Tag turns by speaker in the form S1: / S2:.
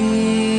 S1: Shivaya.